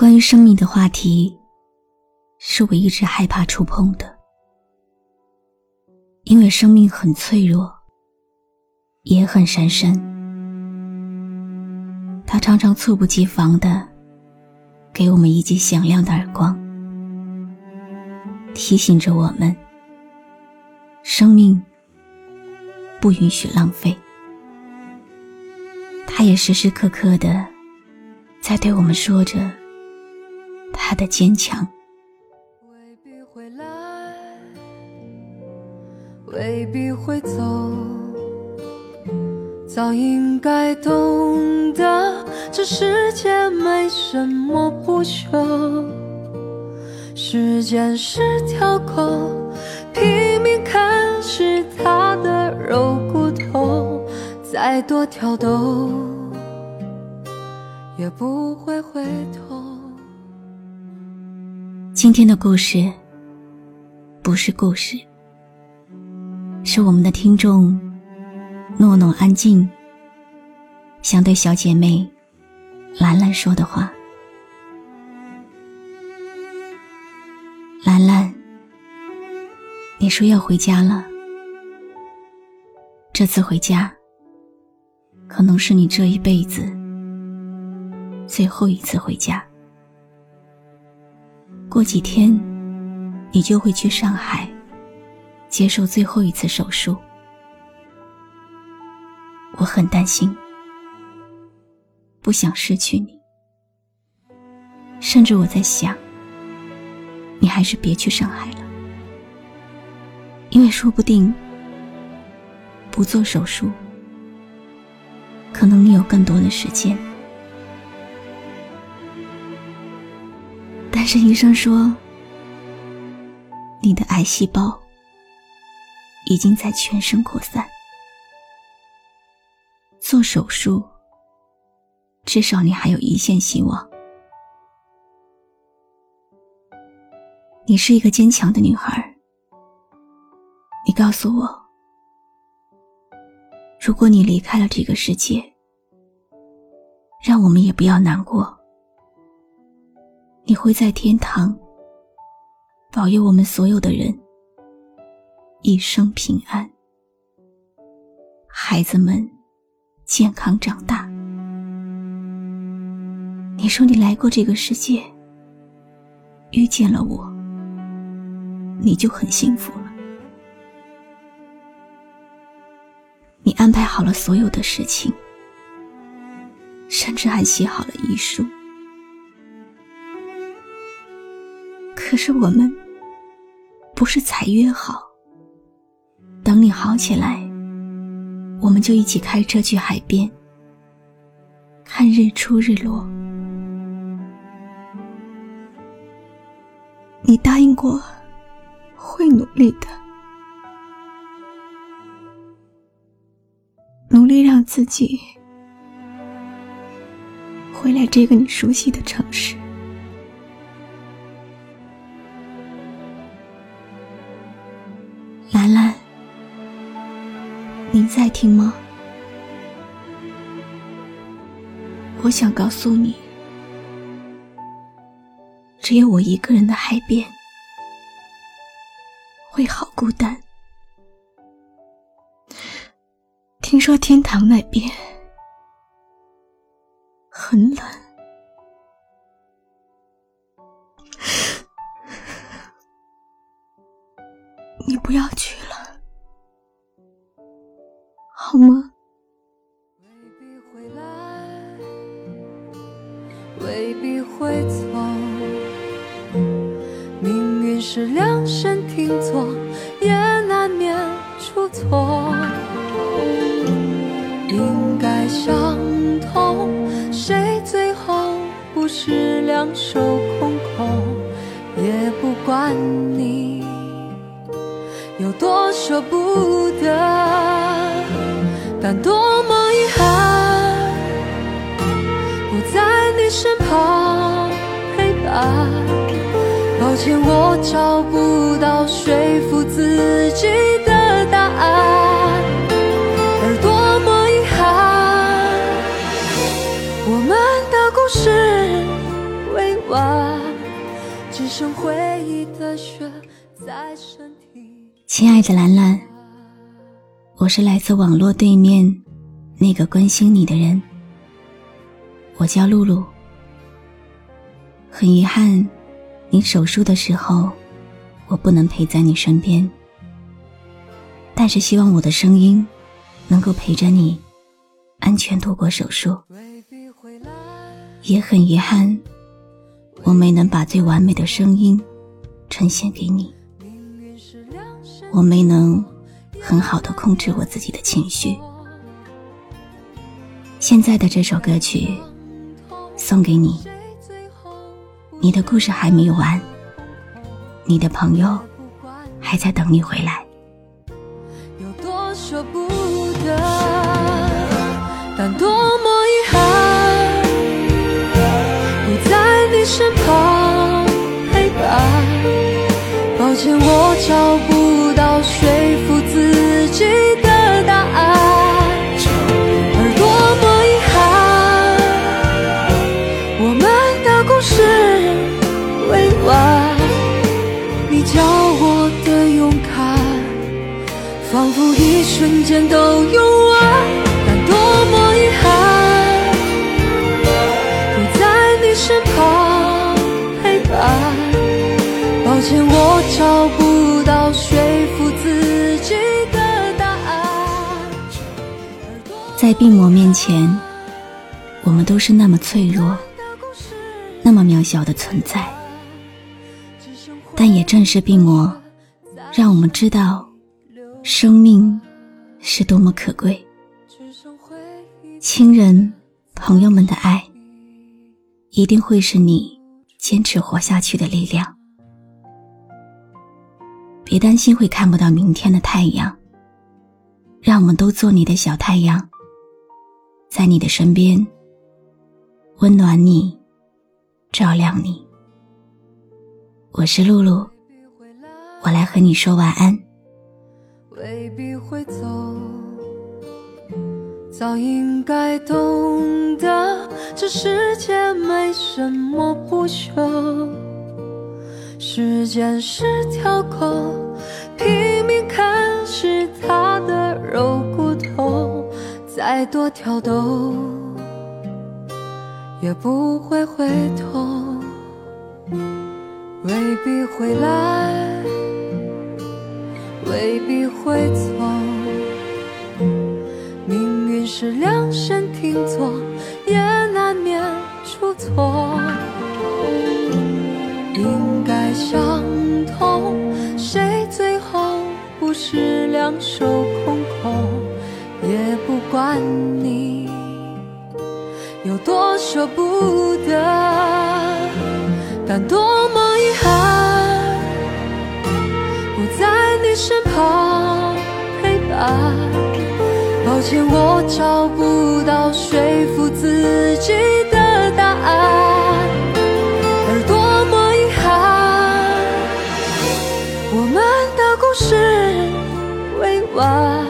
关于生命的话题，是我一直害怕触碰的，因为生命很脆弱，也很神圣。它常常猝不及防的给我们一记响亮的耳光，提醒着我们：生命不允许浪费。它也时时刻刻的在对我们说着。他的坚强。未必会来未必会走早应该懂得这世界没什么不朽。时间是条狗拼命啃食它的肉骨头再多挑逗也不会回头。今天的故事不是故事，是我们的听众诺诺安静想对小姐妹兰兰说的话。兰兰，你说要回家了，这次回家可能是你这一辈子最后一次回家。过几天，你就会去上海接受最后一次手术。我很担心，不想失去你，甚至我在想，你还是别去上海了，因为说不定不做手术，可能你有更多的时间。是医生说，你的癌细胞已经在全身扩散，做手术至少你还有一线希望。你是一个坚强的女孩，你告诉我，如果你离开了这个世界，让我们也不要难过。你会在天堂保佑我们所有的人一生平安，孩子们健康长大。你说你来过这个世界，遇见了我，你就很幸福了。你安排好了所有的事情，甚至还写好了遗书。可是我们不是才约好，等你好起来，我们就一起开车去海边看日出日落。你答应过会努力的，努力让自己回来这个你熟悉的城市。在听吗？我想告诉你，只有我一个人的海边会好孤单。听说天堂那边很冷。你不要去两手空空，也不管你有多舍不得，但多么遗憾，不在你身旁陪伴。抱歉，我找不到说服自己只剩回忆的雪在身体。亲爱的兰兰，我是来自网络对面那个关心你的人，我叫露露。很遗憾，你手术的时候，我不能陪在你身边。但是希望我的声音，能够陪着你，安全度过手术。也很遗憾，我没能把最完美的声音呈现给你。我没能很好的控制我自己的情绪。现在的这首歌曲送给你，你的故事还没有完，你的朋友还在等你回来。有多舍不得，但多么抱歉，我找不到说服抱歉，我找不到说服自己的答案。在病魔面前，我们都是那么脆弱，那么渺小的存在。但也正是病魔，让我们知道，生命是多么可贵。亲人、朋友们的爱，一定会是你坚持活下去的力量。别担心会看不到明天的太阳，让我们都做你的小太阳，在你的身边，温暖你，照亮你。我是露露，我来和你说晚安。未必会走，早应该懂得，这世界没什么不朽。时间是条狗，再多挑逗也不会回头，未必会来，未必会走，命运是量身定做，也难免出错。应该相同，谁最后不是两手？管你有多舍不得，但多么遗憾，不在你身旁陪伴。抱歉，我找不到说服自己的答案。而多么遗憾，我们的故事未完，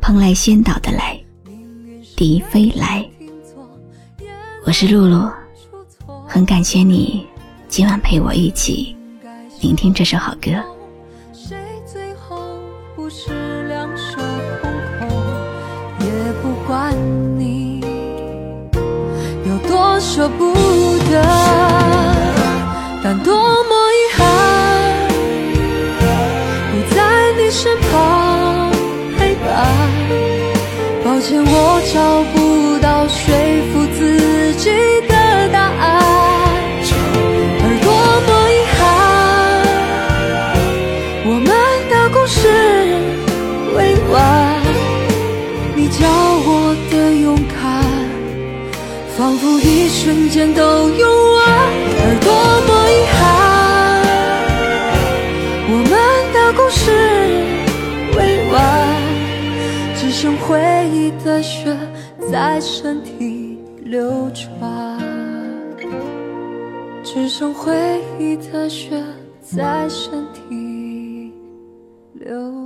蓬莱仙岛的来，笛飞来。我是露露，很感谢你今晚陪我一起聆听这首好歌。谁最后不是两手空空？也不管你有多舍不得，但多么。抱歉我找不到说服自的血在身体流转只剩回忆的血在身体流